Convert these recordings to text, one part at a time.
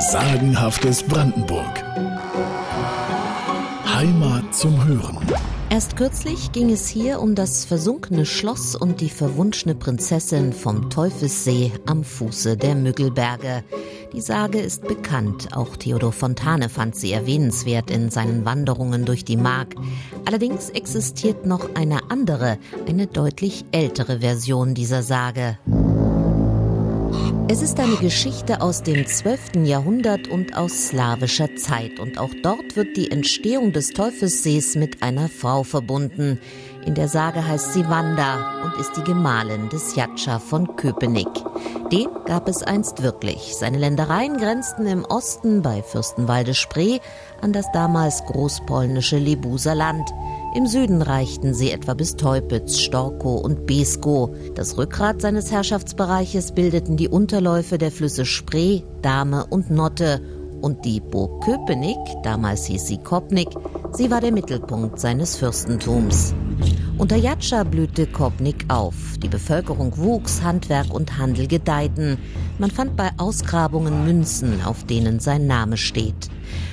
Sagenhaftes Brandenburg. Heimat zum Hören. Erst kürzlich ging es hier um das versunkene Schloss und die verwunschene Prinzessin vom Teufelssee am Fuße der Müggelberge. Die Sage ist bekannt, auch Theodor Fontane fand sie erwähnenswert in seinen Wanderungen durch die Mark. Allerdings existiert noch eine andere, eine deutlich ältere Version dieser Sage. Es ist eine Geschichte aus dem 12. Jahrhundert und aus slawischer Zeit. Und auch dort wird die Entstehung des Teufelssees mit einer Frau verbunden. In der Sage heißt sie Wanda und ist die Gemahlin des Jatscha von Köpenick. Den gab es einst wirklich. Seine Ländereien grenzten im Osten bei Fürstenwalde Spree an das damals großpolnische Lebuser Land. Im Süden reichten sie etwa bis Teupitz, Storkow und Beskow. Das Rückgrat seines Herrschaftsbereiches bildeten die Unterläufe der Flüsse Spree, Dahme und Notte. Und die Burg Köpenick, damals hieß sie Kopnik, sie war der Mittelpunkt seines Fürstentums. Unter Jatscha blühte Kopnik auf. Die Bevölkerung wuchs, Handwerk und Handel gedeihten. Man fand bei Ausgrabungen Münzen, auf denen sein Name steht.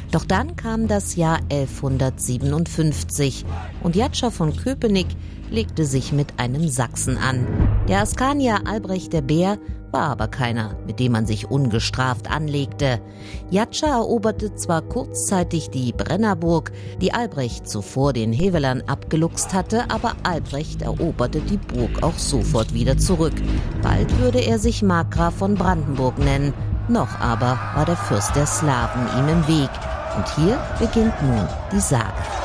Doch dann kam das Jahr 1157 und Jatscher von Köpenick legte sich mit einem Sachsen an. Der Askanier Albrecht der Bär war aber keiner, mit dem man sich ungestraft anlegte. Jatscher eroberte zwar kurzzeitig die Brennerburg, die Albrecht zuvor den Hevelern abgeluchst hatte, aber Albrecht eroberte die Burg auch sofort wieder zurück. Bald würde er sich Markgraf von Brandenburg nennen, noch aber war der Fürst der Slawen ihm im Weg. Und hier beginnt nun die Sage.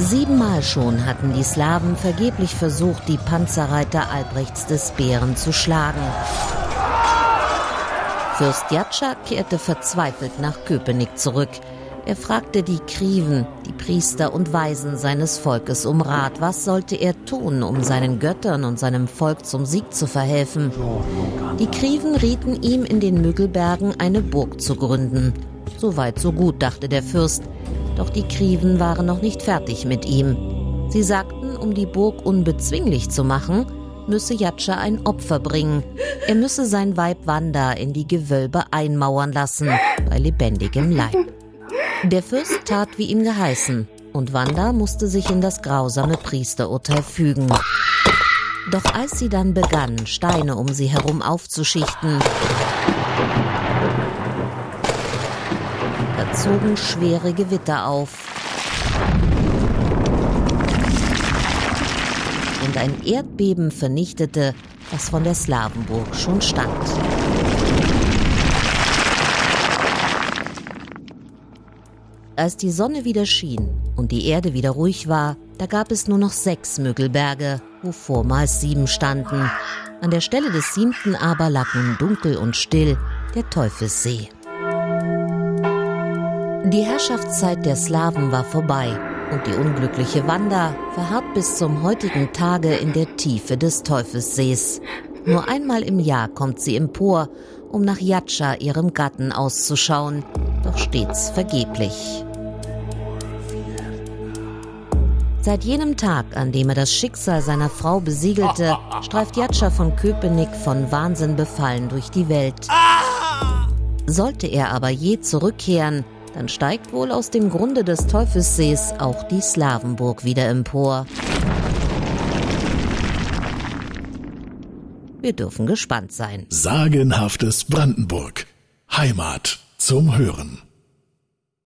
Siebenmal schon hatten die Slawen vergeblich versucht, die Panzerreiter Albrechts des Bären zu schlagen. Fürst Jatscha kehrte verzweifelt nach Köpenick zurück. Er fragte die Kriven, die Priester und Weisen seines Volkes um Rat. Was sollte er tun, um seinen Göttern und seinem Volk zum Sieg zu verhelfen? Die Kriven rieten ihm, in den Müggelbergen eine Burg zu gründen. So weit, so gut, dachte der Fürst. Doch die Kriven waren noch nicht fertig mit ihm. Sie sagten, um die Burg unbezwinglich zu machen, müsse Jatscha ein Opfer bringen. Er müsse sein Weib Wanda in die Gewölbe einmauern lassen, bei lebendigem Leib. Der Fürst tat, wie ihm geheißen, und Wanda musste sich in das grausame Priesterurteil fügen. Doch als sie dann begann, Steine um sie herum aufzuschichten, da zogen schwere Gewitter auf. Und ein Erdbeben vernichtete, was von der Slawenburg schon stand. Als die Sonne wieder schien und die Erde wieder ruhig war, da gab es nur noch sechs Müggelberge, wo vormals sieben standen. An der Stelle des siebten aber lag nun dunkel und still der Teufelssee. Die Herrschaftszeit der Slawen war vorbei und die unglückliche Wanda verharrt bis zum heutigen Tage in der Tiefe des Teufelssees. Nur einmal im Jahr kommt sie empor, um nach Jatscha, ihrem Gatten, auszuschauen, doch stets vergeblich. Seit jenem Tag, an dem er das Schicksal seiner Frau besiegelte, streift Jatscha von Köpenick von Wahnsinn befallen durch die Welt. Sollte er aber je zurückkehren, dann steigt wohl aus dem Grunde des Teufelssees auch die Slawenburg wieder empor. Wir dürfen gespannt sein. Sagenhaftes Brandenburg. Heimat zum Hören.